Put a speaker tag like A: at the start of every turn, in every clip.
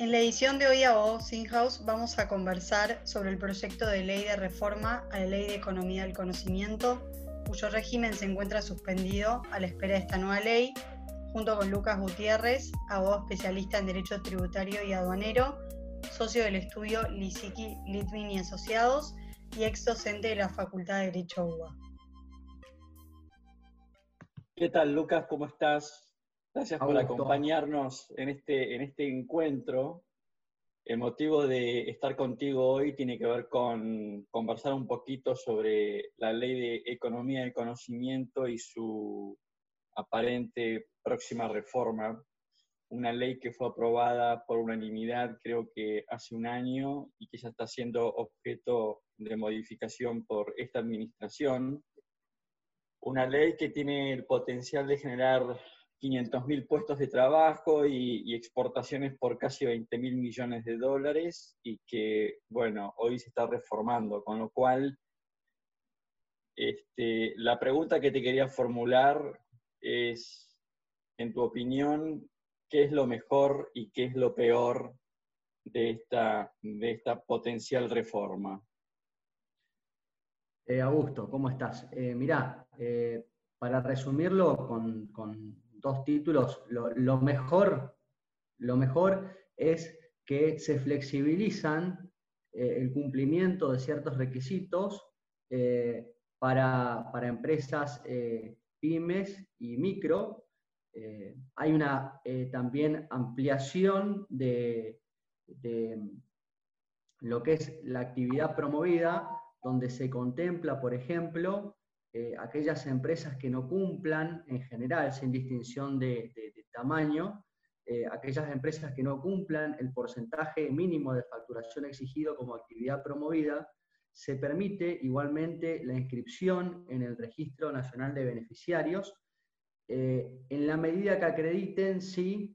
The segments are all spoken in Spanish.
A: En la edición de hoy a vos, House, vamos a conversar sobre el proyecto de ley de reforma a la Ley de Economía del Conocimiento, cuyo régimen se encuentra suspendido a la espera de esta nueva ley, junto con Lucas Gutiérrez, abogado especialista en Derecho Tributario y Aduanero, socio del estudio Lisiki, Litvin y Asociados y ex docente de la Facultad de Derecho UBA.
B: ¿Qué tal, Lucas? ¿Cómo estás? Gracias por acompañarnos en este, en este encuentro. El motivo de estar contigo hoy tiene que ver con conversar un poquito sobre la ley de economía del conocimiento y su aparente próxima reforma. Una ley que fue aprobada por unanimidad creo que hace un año y que ya está siendo objeto de modificación por esta administración. Una ley que tiene el potencial de generar 500.000 puestos de trabajo y, exportaciones por casi 20.000 millones de dólares y que, bueno, hoy se está reformando, con lo cual este, la pregunta que te quería formular es, en tu opinión, ¿qué es lo mejor y qué es lo peor de esta, de esta potencial reforma?
C: Eh, Augusto, ¿cómo estás? Eh, mirá, eh, para resumirlo con dos títulos, lo, mejor, lo mejor es que se flexibilizan eh, el cumplimiento de ciertos requisitos eh, para, empresas eh, pymes y micro. hay una también ampliación de, de lo que es la actividad promovida, donde se contempla, por ejemplo, eh, aquellas empresas que no cumplan, en general, sin distinción de, tamaño, eh, aquellas empresas que no cumplan el porcentaje mínimo de facturación exigido como actividad promovida, se permite igualmente la inscripción en el Registro Nacional de Beneficiarios, eh, en la medida que acrediten si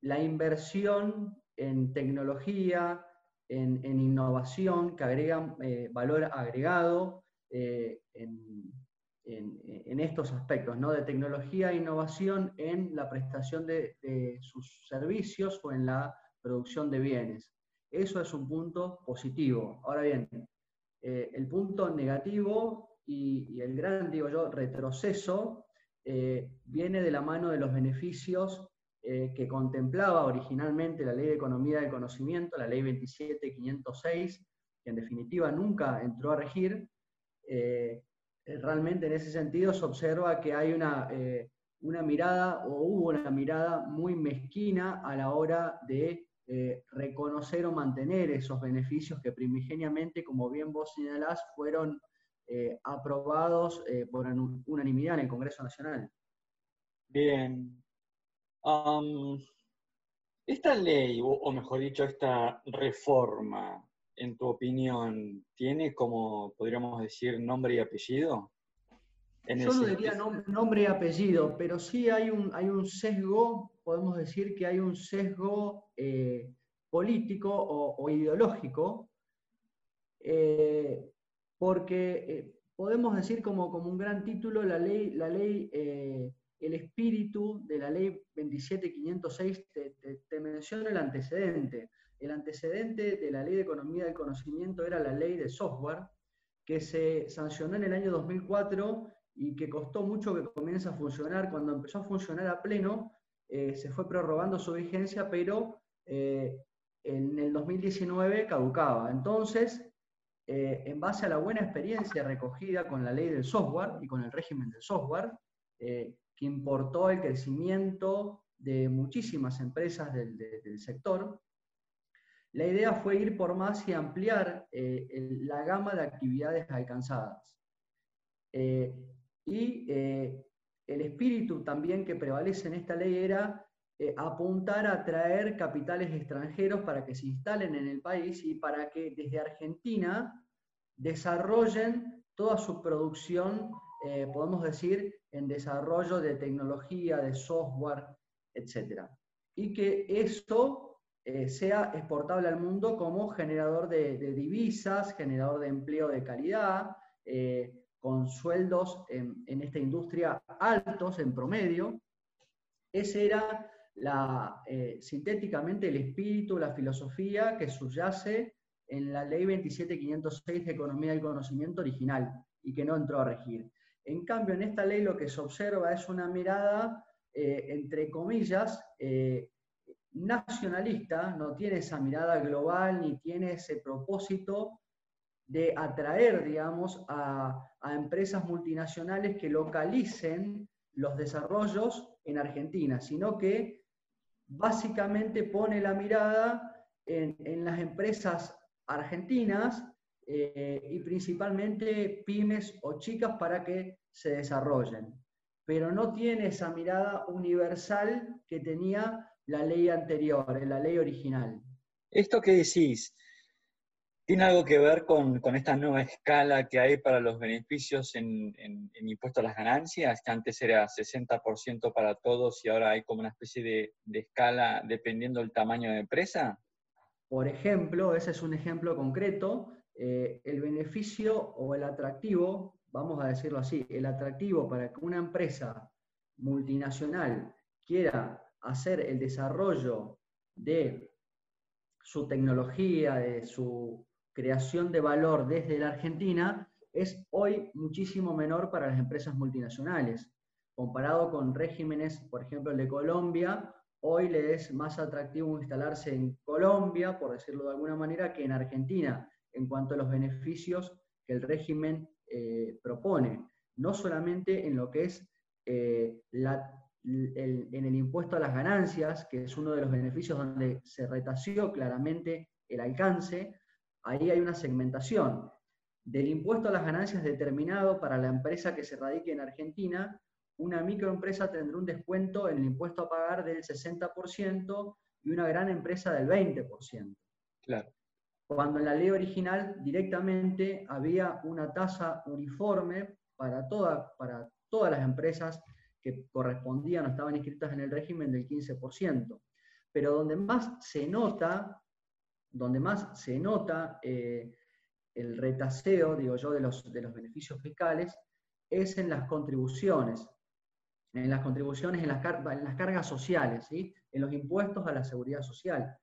C: la inversión en tecnología, en, innovación, que agregan valor agregado, en, estos aspectos, ¿no? de tecnología e innovación en la prestación de, sus servicios o en la producción de bienes. Eso es un punto positivo. Ahora bien, eh, el punto negativo y, el gran, digo yo, retroceso eh, viene de la mano de los beneficios que contemplaba originalmente la Ley de Economía del Conocimiento, la Ley 27506, que en definitiva nunca entró a regir, eh, realmente en ese sentido se observa que hay una, eh, una, mirada o hubo una mirada muy mezquina a la hora de eh, reconocer o mantener esos beneficios que primigeniamente, como bien vos señalás, fueron aprobados por unanimidad en el Congreso Nacional.
B: Bien. esta ley, o mejor dicho, esta reforma, en tu opinión, tiene como, podríamos decir, nombre y apellido?
C: Yo no diría nombre y apellido, pero sí hay un, hay un sesgo, podemos decir que hay un sesgo eh, político o, ideológico, eh, porque eh, podemos decir como, como, un gran título la ley, la ley el espíritu de la ley 27506 te, te menciona el antecedente. El antecedente de la Ley de Economía del Conocimiento era la ley de software, que se sancionó en el año 2004 y que costó mucho que comience a funcionar. Cuando empezó a funcionar a pleno, eh, se fue prorrogando su vigencia, pero eh, en el 2019 caducaba. Entonces, eh, en base a la buena experiencia recogida con la ley del software y con el régimen del software, que importó el crecimiento de muchísimas empresas del sector, la idea fue ir por más y ampliar eh, la gama de actividades alcanzadas. Eh, y eh, el espíritu también que prevalece en esta ley era apuntar a traer capitales extranjeros para que se instalen en el país y para que desde Argentina desarrollen toda su producción, podemos decir, en desarrollo de tecnología, de software, etc. Y que esto eh, sea exportable al mundo como generador de, divisas, generador de empleo de calidad, eh, con sueldos en, esta industria altos en promedio. Esa era la, eh, sintéticamente el espíritu, la filosofía que subyace en la ley 27506 de Economía del Conocimiento original y que no entró a regir. En cambio, en esta ley lo que se observa es una mirada, entre comillas, nacionalista, no tiene esa mirada global ni tiene ese propósito de atraer, digamos, a, empresas multinacionales que localicen los desarrollos en Argentina, sino que básicamente pone la mirada en, las empresas argentinas eh, y principalmente pymes o chicas para que se desarrollen. Pero no tiene esa mirada universal que tenía la ley anterior, la ley original.
B: Esto que decís, ¿tiene algo que ver con, esta nueva escala que hay para los beneficios en, en, impuesto a las ganancias? Que antes era 60% para todos y ahora hay como una especie de, escala dependiendo del tamaño de empresa.
C: Por ejemplo, ese es un ejemplo concreto, eh, el beneficio o el atractivo, vamos a decirlo así, el atractivo para que una empresa multinacional quiera hacer el desarrollo de su tecnología, de su creación de valor desde la Argentina, es hoy muchísimo menor para las empresas multinacionales. Comparado con regímenes, por ejemplo, el de Colombia, hoy le es más atractivo instalarse en Colombia, por decirlo de alguna manera, que en Argentina, en cuanto a los beneficios que el régimen eh, propone. No solamente en lo que es eh, la en el impuesto a las ganancias, que es uno de los beneficios donde se retació claramente el alcance, ahí hay una segmentación. Del impuesto a las ganancias determinado para la empresa que se radique en Argentina, una microempresa tendrá un descuento en el impuesto a pagar del 60% y una gran empresa del 20%.
B: Claro.
C: Cuando en la ley original directamente había una tasa uniforme para, toda, para todas las empresas que correspondían o estaban inscritas en el régimen del 15%. Pero donde más se nota, donde más se nota eh, el retaseo, digo yo, de los, de los beneficios fiscales, es en las contribuciones, en las contribuciones, en las, en las cargas sociales, ¿sí? en los impuestos a la seguridad social.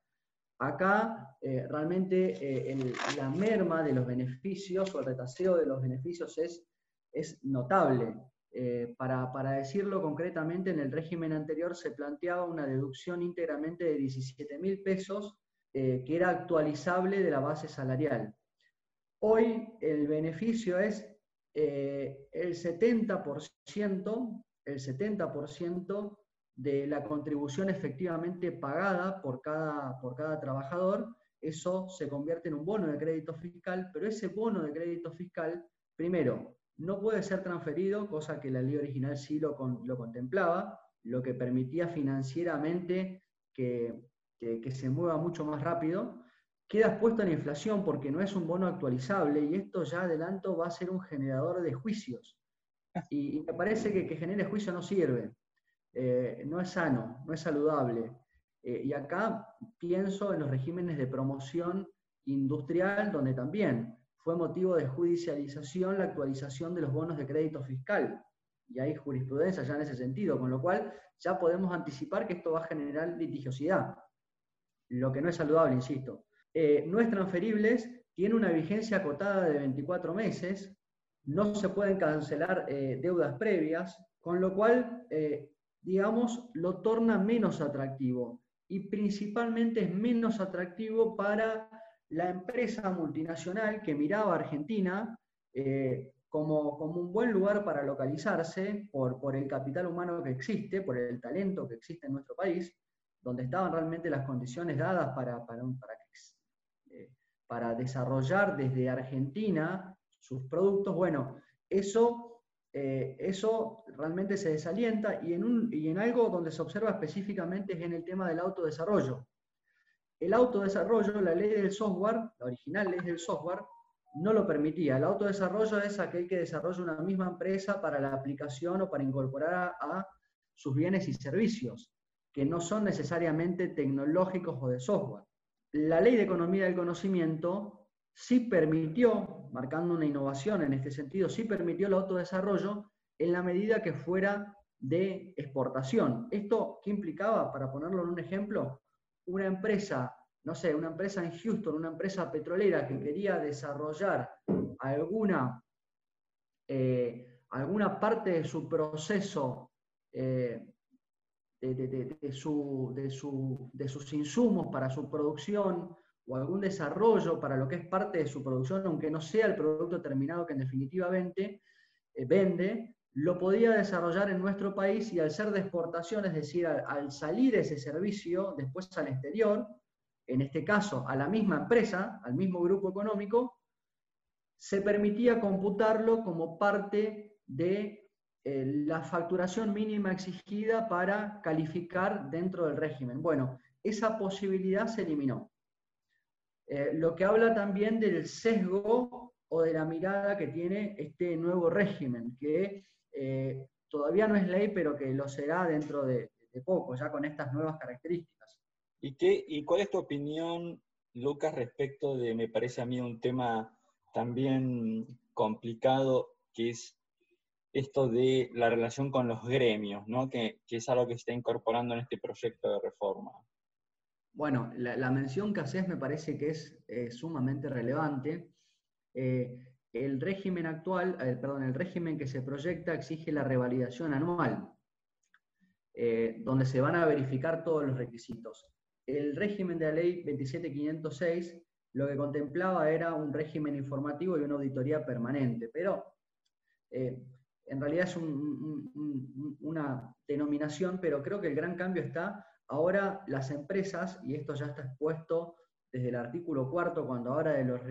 C: Acá eh, realmente eh, la merma de los beneficios o el retaseo de los beneficios es, es notable. Eh, para, decirlo concretamente, en el régimen anterior se planteaba una deducción íntegramente de 17 mil pesos eh, que era actualizable de la base salarial. Hoy el beneficio es eh, el 70%, el 70% de la contribución efectivamente pagada por cada, por cada trabajador. Eso se convierte en un bono de crédito fiscal, pero ese bono de crédito fiscal, primero, no puede ser transferido, cosa que la ley original sí lo, lo contemplaba, lo que permitía financieramente que, se mueva mucho más rápido. Queda expuesto la inflación porque no es un bono actualizable y esto ya adelanto va a ser un generador de juicios. Y, me parece que que genere juicio no sirve, eh, no es sano, no es saludable. Eh, y acá pienso en los regímenes de promoción industrial, donde también fue motivo de judicialización la actualización de los bonos de crédito fiscal. Y hay jurisprudencia ya en ese sentido, con lo cual ya podemos anticipar que esto va a generar litigiosidad, lo que no es saludable, insisto. Eh, no es transferibles, tiene una vigencia acotada de 24 meses, no se pueden cancelar eh, deudas previas, con lo cual, eh, digamos, lo torna menos atractivo y principalmente es menos atractivo para la empresa multinacional que miraba a Argentina eh, como, como, un buen lugar para localizarse por, por el capital humano que existe, por el talento que existe en nuestro país, donde estaban realmente las condiciones dadas para, para, eh, para desarrollar desde Argentina sus productos, bueno, eso, eh, eso realmente se desalienta y en, un, y en algo donde se observa específicamente es en el tema del autodesarrollo. El autodesarrollo, la ley del software, la original ley del software, no lo permitía. El autodesarrollo es aquel que desarrolla una misma empresa para la aplicación o para incorporar a, sus bienes y servicios, que no son necesariamente tecnológicos o de software. La ley de economía del conocimiento sí permitió, marcando una innovación en este sentido, sí permitió el autodesarrollo en la medida que fuera de exportación. ¿Esto qué implicaba? Para ponerlo en un ejemplo, una empresa, no sé, una empresa en Houston, una empresa petrolera que quería desarrollar alguna, eh, alguna parte de su proceso eh, de, sus insumos para su producción o algún desarrollo para lo que es parte de su producción, aunque no sea el producto terminado que en definitivamente eh, vende, lo podía desarrollar en nuestro país y al ser de exportación, es decir, al, salir ese servicio después al exterior, en este caso a la misma empresa, al mismo grupo económico, se permitía computarlo como parte de eh, la facturación mínima exigida para calificar dentro del régimen. Bueno, esa posibilidad se eliminó. Eh, lo que habla también del sesgo o de la mirada que tiene este nuevo régimen, que eh, todavía no es ley, pero que lo será dentro de, poco, ya con estas nuevas características.
B: ¿Y, qué, ¿Y cuál es tu opinión, Lucas, respecto de, me parece a mí, un tema también complicado, que es esto de la relación con los gremios, ¿no? que, es algo que se está incorporando en este proyecto de reforma?
C: Bueno, la, mención que haces me parece que es eh, sumamente relevante. Eh, el régimen actual, eh, perdón, el régimen que se proyecta exige la revalidación anual, eh, donde se van a verificar todos los requisitos. El régimen de la ley 27506 lo que contemplaba era un régimen informativo y una auditoría permanente, pero en realidad es una denominación, pero creo que el gran cambio está ahora las empresas, y esto ya está expuesto desde el artículo cuarto cuando habla de los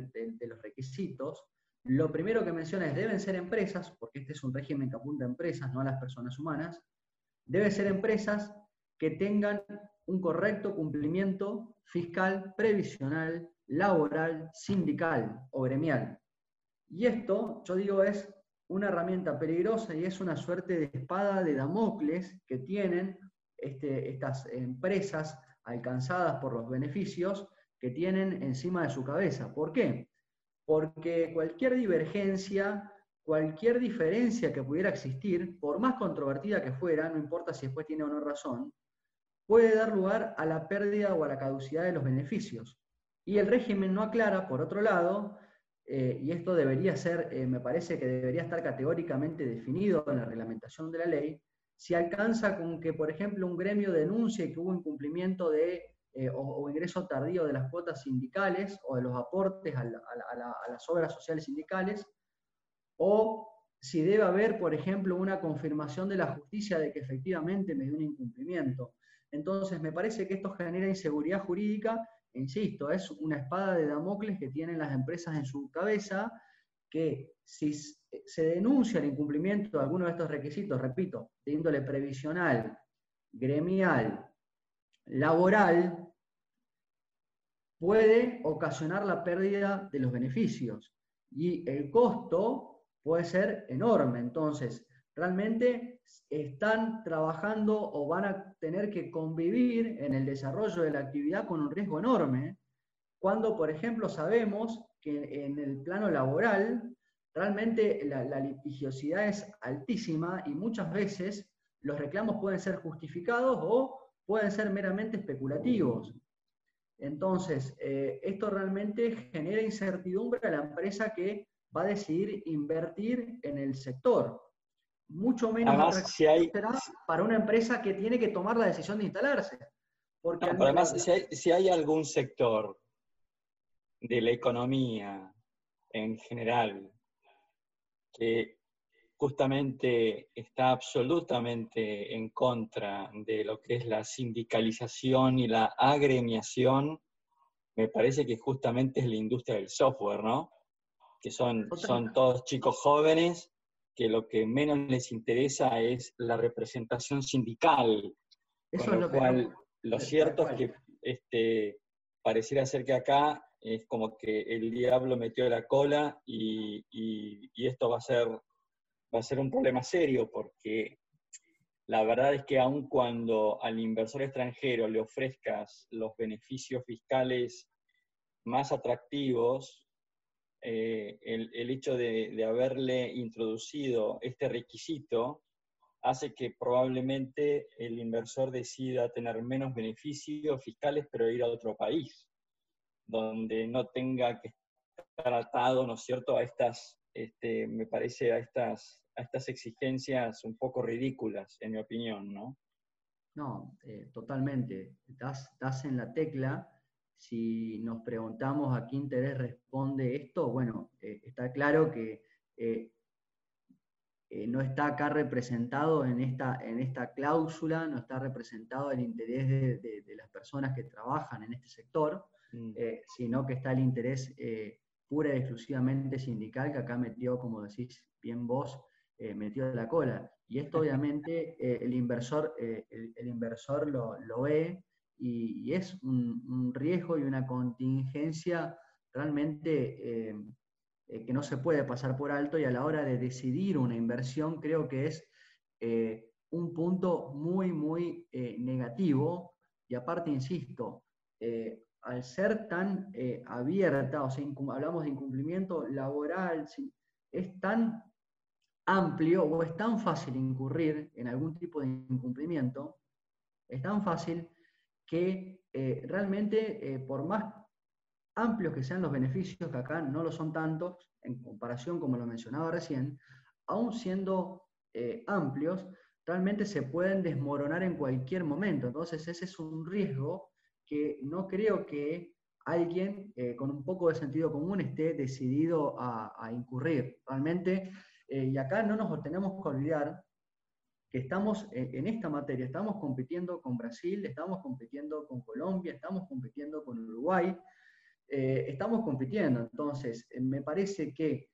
C: requisitos, lo primero que menciona es, deben ser empresas, porque este es un régimen que apunta a empresas, no a las personas humanas, deben ser empresas que tengan un correcto cumplimiento fiscal, previsional, laboral, sindical o gremial. Y esto, yo digo, es una herramienta peligrosa y es una suerte de espada de Damocles que tienen este, estas empresas alcanzadas por los beneficios que tienen encima de su cabeza. ¿Por qué? porque cualquier divergencia, cualquier diferencia que pudiera existir, por más controvertida que fuera, no importa si después tiene o no razón, puede dar lugar a la pérdida o a la caducidad de los beneficios. Y el régimen no aclara, por otro lado, eh, y esto debería ser, eh, me parece que debería estar categóricamente definido en la reglamentación de la ley, si alcanza con que, por ejemplo, un gremio denuncie que hubo incumplimiento de eh, o, ingreso tardío de las cuotas sindicales o de los aportes a, las obras sociales sindicales, o si debe haber, por ejemplo, una confirmación de la justicia de que efectivamente me dio un incumplimiento. Entonces, me parece que esto genera inseguridad jurídica, e insisto, es una espada de Damocles que tienen las empresas en su cabeza, que si se denuncia el incumplimiento de alguno de estos requisitos, repito, de índole previsional, gremial, laboral, puede ocasionar la pérdida de los beneficios y el costo puede ser enorme. Entonces, realmente están trabajando o van a tener que convivir en el desarrollo de la actividad con un riesgo enorme, cuando, por ejemplo, sabemos que en el plano laboral realmente la, litigiosidad es altísima y muchas veces los reclamos pueden ser justificados o pueden ser meramente especulativos. Entonces, eh, esto realmente genera incertidumbre a la empresa que va a decidir invertir en el sector. Mucho menos
B: si hay,
C: para una empresa que tiene que tomar la decisión de instalarse.
B: Porque además, si hay, si hay algún sector de la economía en general que justamente está absolutamente en contra de lo que es la sindicalización y la agremiación, me parece que justamente es la industria del software, ¿no? Que son, son todos chicos jóvenes que lo que menos les interesa es la representación sindical. Eso con lo, cual, lo cierto es que este, pareciera ser que acá es como que el diablo metió la cola y, y esto va a ser va a ser un problema serio porque la verdad es que aun cuando al inversor extranjero le ofrezcas los beneficios fiscales más atractivos, eh, el, hecho de, haberle introducido este requisito hace que probablemente el inversor decida tener menos beneficios fiscales, pero ir a otro país, donde no tenga que estar atado, ¿no es cierto?, a estas, este, me parece, a estas, a estas exigencias un poco ridículas, en mi opinión, ¿no?
C: No, eh, totalmente. Das, en la tecla. Si nos preguntamos a qué interés responde esto, bueno, eh, está claro que eh, no está acá representado en esta, en esta cláusula, no está representado el interés de, las personas que trabajan en este sector, mm. sino que está el interés pura y exclusivamente sindical que acá metió, como decís bien vos, metió la cola. Y esto obviamente eh, el inversor, eh, el, inversor lo, ve y, es un, riesgo y una contingencia realmente eh, que no se puede pasar por alto. Y a la hora de decidir una inversión creo que es un punto muy, muy negativo. Y aparte, insisto, al ser tan abierta, o sea, hablamos de incumplimiento laboral, es tan amplio o es tan fácil incurrir en algún tipo de incumplimiento, es tan fácil que eh, realmente, eh, por más amplios que sean los beneficios, que acá no lo son tantos, en comparación, como lo mencionaba recién, aún siendo eh, amplios, realmente se pueden desmoronar en cualquier momento. Entonces, ese es un riesgo que no creo que alguien con un poco de sentido común esté decidido a, a incurrir. Realmente eh, y acá no nos tenemos que olvidar que estamos en esta materia, estamos compitiendo con Brasil, estamos compitiendo con Colombia, estamos compitiendo con Uruguay, eh, estamos compitiendo. Entonces, eh, me parece que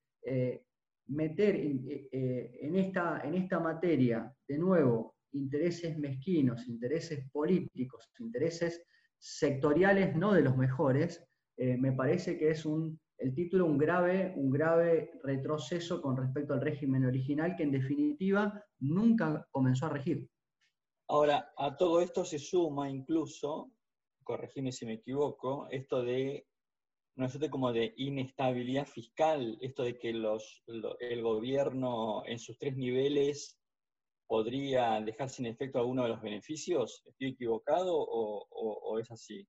C: meter en, esta, en esta materia, de nuevo, intereses mezquinos, intereses políticos, intereses sectoriales no de los mejores, me parece que es un el título un grave, un grave retroceso con respecto al régimen original que en definitiva nunca comenzó a regir.
B: Ahora, a todo esto se suma incluso, corregime si me equivoco, esto de, sé, como de inestabilidad fiscal, esto de que los, el gobierno en sus tres niveles podría dejar sin efecto alguno de los beneficios. ¿Estoy equivocado o es así?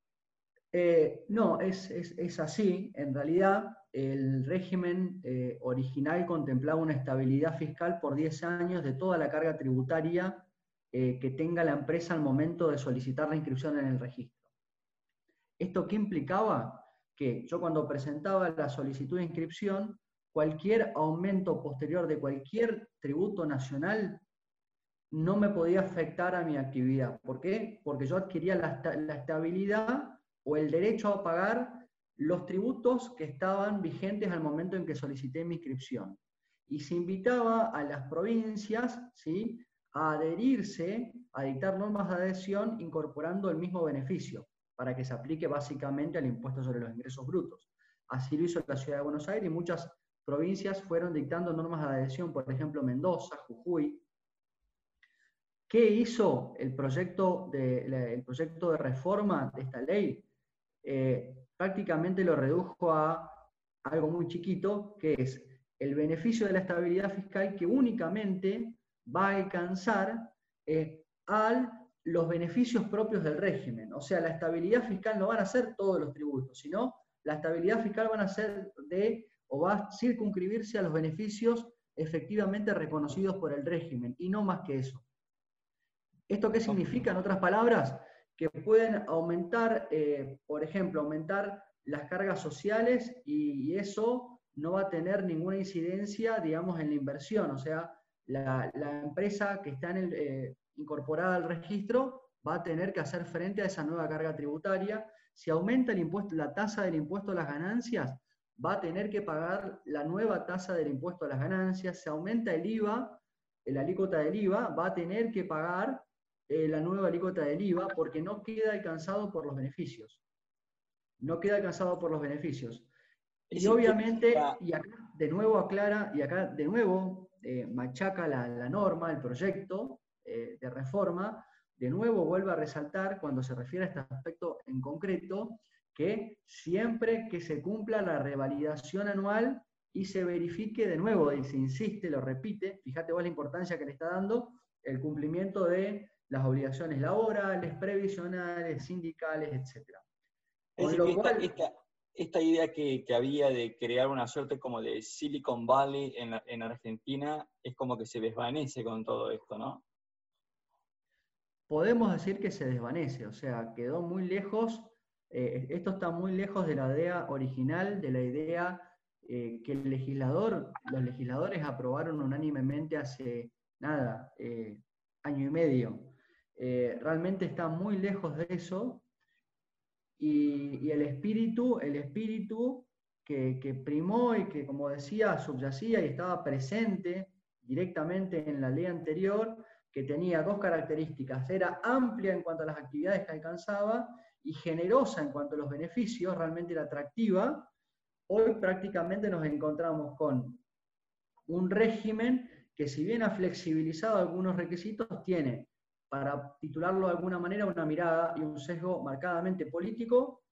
C: Eh, no, es, así. En realidad, el régimen eh, original contemplaba una estabilidad fiscal por 10 años de toda la carga tributaria eh, que tenga la empresa al momento de solicitar la inscripción en el registro. ¿Esto qué implicaba? Que yo cuando presentaba la solicitud de inscripción, cualquier aumento posterior de cualquier tributo nacional no me podía afectar a mi actividad. ¿Por qué? Porque yo adquiría la, la estabilidad o el derecho a pagar los tributos que estaban vigentes al momento en que solicité mi inscripción. Y se invitaba a las provincias ¿sí? a adherirse, a dictar normas de adhesión incorporando el mismo beneficio, para que se aplique básicamente al impuesto sobre los ingresos brutos. Así lo hizo la Ciudad de Buenos Aires y muchas provincias fueron dictando normas de adhesión, por ejemplo Mendoza, Jujuy. ¿Qué hizo el proyecto de, el proyecto de reforma de esta ley? Eh, prácticamente lo redujo a algo muy chiquito, que es el beneficio de la estabilidad fiscal que únicamente va a alcanzar eh, a los beneficios propios del régimen. O sea, la estabilidad fiscal no van a ser todos los tributos, sino la estabilidad fiscal van a ser de, o va a circunscribirse a los beneficios efectivamente reconocidos por el régimen, y no más que eso. ¿Esto qué significa, en otras palabras? Que pueden aumentar, eh, por ejemplo, aumentar las cargas sociales y, eso no va a tener ninguna incidencia, digamos, en la inversión. O sea, la, empresa que está eh, incorporada al registro va a tener que hacer frente a esa nueva carga tributaria. Si aumenta el impuesto, la tasa del impuesto a las ganancias, va a tener que pagar la nueva tasa del impuesto a las ganancias. Si aumenta el IVA, la alícuota del IVA, va a tener que pagar eh, la nueva alícuota del IVA porque no queda alcanzado por los beneficios. No queda alcanzado por los beneficios. Y obviamente, y acá de nuevo aclara, y acá de nuevo eh, machaca la, norma, el proyecto eh, de reforma, de nuevo vuelve a resaltar cuando se refiere a este aspecto en concreto, que siempre que se cumpla la revalidación anual y se verifique de nuevo, y se insiste, lo repite, fíjate vos la importancia que le está dando, el cumplimiento de las obligaciones laborales, previsionales, sindicales, etc.
B: esta, idea que, había de crear una suerte como de Silicon Valley en, en Argentina es como que se desvanece con todo esto, ¿no?
C: Podemos decir que se desvanece, o sea, quedó muy lejos, eh, esto está muy lejos de la idea original, de la idea eh, que el legislador, los legisladores aprobaron unánimemente hace nada, eh, año y medio. Realmente está muy lejos de eso y, el espíritu, el espíritu que, que, primó y que, como decía, subyacía y estaba presente directamente en la ley anterior, que tenía dos características. Era amplia en cuanto a las actividades que alcanzaba y generosa en cuanto a los beneficios, realmente era atractiva. Hoy prácticamente nos encontramos con un régimen que si bien ha flexibilizado algunos requisitos, tiene, para titularlo de alguna manera, una mirada y un sesgo marcadamente político,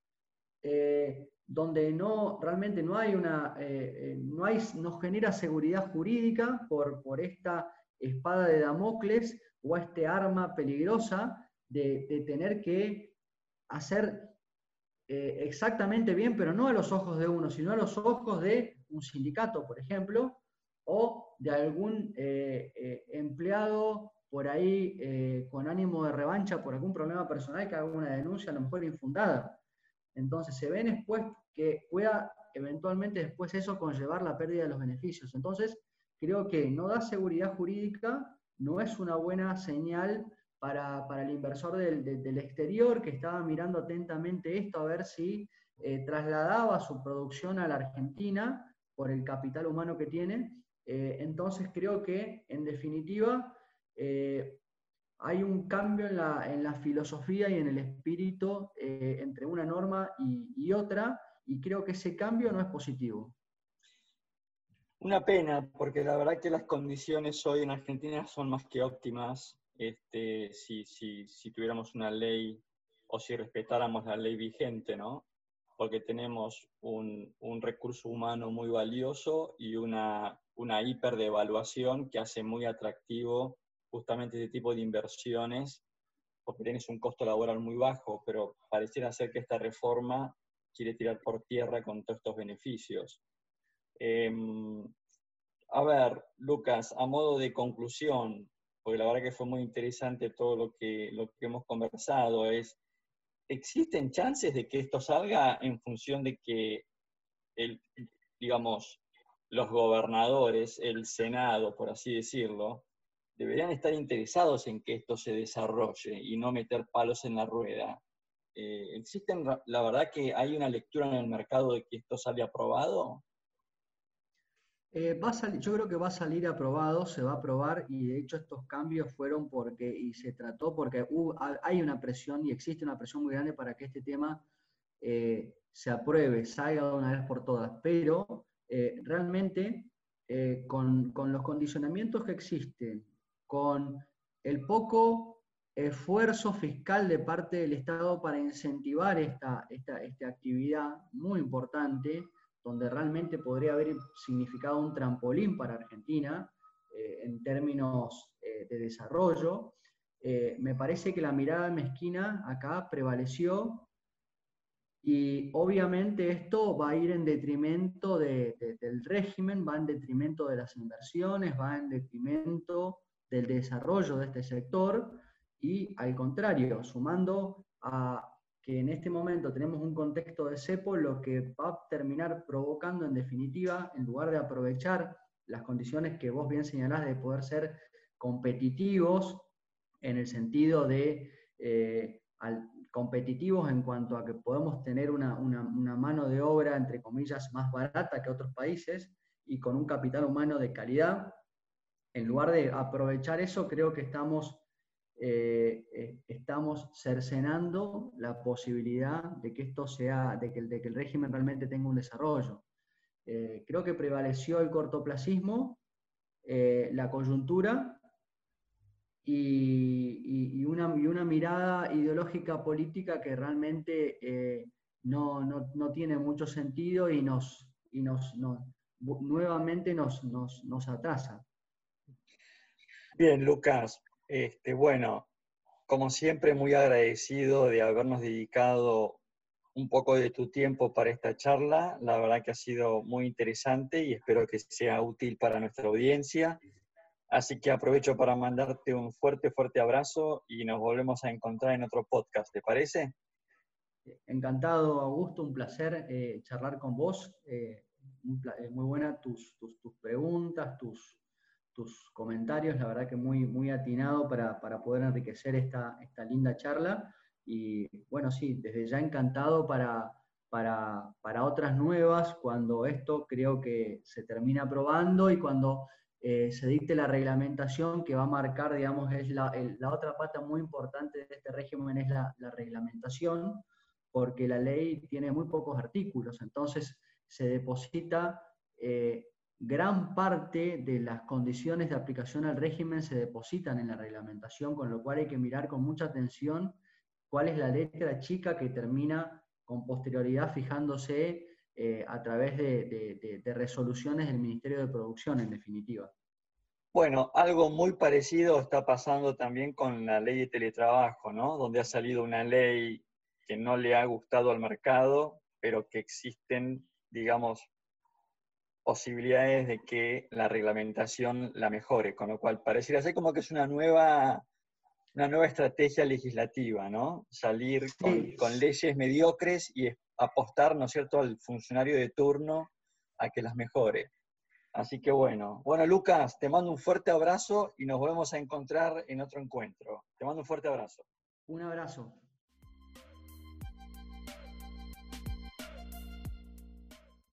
C: eh, donde no, realmente no hay una, eh, eh, no, hay, no genera seguridad jurídica por, por esta espada de Damocles o este arma peligrosa de, tener que hacer exactamente bien, pero no a los ojos de uno, sino a los ojos de un sindicato, por ejemplo, o de algún empleado por ahí con ánimo de revancha por algún problema personal que haga una denuncia a lo mejor infundada. Entonces se ven después que pueda eventualmente después eso conllevar la pérdida de los beneficios. Entonces, creo que no da seguridad jurídica, no es una buena señal para, el inversor del, exterior que estaba mirando atentamente esto a ver si eh, trasladaba su producción a la Argentina por el capital humano que tiene. Eh, entonces creo que, en definitiva, eh, hay un cambio en la, filosofía y en el espíritu entre una norma y otra, y creo que ese cambio no es positivo.
B: Una pena, porque la verdad que las condiciones hoy en Argentina son más que óptimas. Este, si, si, si tuviéramos una ley o si respetáramos la ley vigente, ¿no? Porque tenemos un, un recurso humano muy valioso y una, una hiperdevaluación que hace muy atractivo justamente este tipo de inversiones, porque tienes un costo laboral muy bajo, pero pareciera ser que esta reforma quiere tirar por tierra con todos estos beneficios. Em, a ver, Lucas, a modo de conclusión, porque la verdad que fue muy interesante todo lo que, lo que hemos conversado, es, ¿existen chances de que esto salga en función de que, el, digamos, los gobernadores, el Senado, por así decirlo, deberían estar interesados en que esto se desarrolle y no meter palos en la rueda? Eh, ¿Existen, la verdad que hay una lectura en el mercado de que esto sale aprobado?
C: Eh, va yo creo que va a salir aprobado, se va a aprobar y de hecho estos cambios fueron porque, y se trató porque hay una presión y existe una presión muy grande para que este tema eh, se apruebe, salga de una vez por todas, pero eh, realmente con, los condicionamientos que existen, con el poco esfuerzo fiscal de parte del Estado para incentivar esta, esta, esta actividad muy importante, donde realmente podría haber significado un trampolín para Argentina eh, en términos eh, de desarrollo, eh, me parece que la mirada mezquina acá prevaleció y obviamente esto va a ir en detrimento del régimen, va en detrimento de las inversiones, va en detrimento del desarrollo de este sector y al contrario, sumando a que en este momento tenemos un contexto de cepo, lo que va a terminar provocando en definitiva, en lugar de aprovechar las condiciones que vos bien señalás de poder ser competitivos en el sentido de eh, competitivos en cuanto a que podemos tener una, una, mano de obra, entre comillas, más barata que otros países y con un capital humano de calidad. En lugar de aprovechar eso, creo que estamos eh, eh, estamos cercenando la posibilidad de que esto sea, de que, de que el régimen realmente tenga un desarrollo. Eh, creo que prevaleció el cortoplacismo, la coyuntura y, una, una, mirada ideológica política que realmente no, no, no, tiene mucho sentido y nos, y nos, nuevamente nos, nos, nos atrasa.
B: Bien, Lucas, Este, bueno, como siempre, muy agradecido de habernos dedicado un poco de tu tiempo para esta charla. La verdad que ha sido muy interesante y espero que sea útil para nuestra audiencia. Así que aprovecho para mandarte un fuerte, fuerte abrazo y nos volvemos a encontrar en otro podcast, ¿te parece?
C: Encantado, Augusto, un placer eh, charlar con vos. Eh, eh, muy buena tus, tus, preguntas, tus, tus, comentarios, la verdad que muy, muy atinado para, poder enriquecer esta, esta linda charla. Y bueno, sí, desde ya encantado para, para, para otras nuevas, cuando esto creo que se termina aprobando y cuando eh, se dicte la reglamentación que va a marcar, digamos, es la, otra pata muy importante de este régimen es la, reglamentación, porque la ley tiene muy pocos artículos, entonces se deposita eh, gran parte de las condiciones de aplicación al régimen se depositan en la reglamentación, con lo cual hay que mirar con mucha atención cuál es la letra chica que termina con posterioridad fijándose eh, a través de, resoluciones del Ministerio de Producción, en definitiva.
B: Bueno, algo muy parecido está pasando también con la ley de teletrabajo, ¿no? Donde ha salido una ley que no le ha gustado al mercado, pero que existen, digamos, posibilidades de que la reglamentación la mejore, con lo cual pareciera ser como que es una nueva, una nueva estrategia legislativa, ¿no? Salir con, con leyes mediocres y apostar, ¿no es cierto?, al funcionario de turno a que las mejore. Así que bueno, bueno Lucas, te mando un fuerte abrazo y nos volvemos a encontrar en otro encuentro. Te mando un fuerte abrazo.
C: Un abrazo.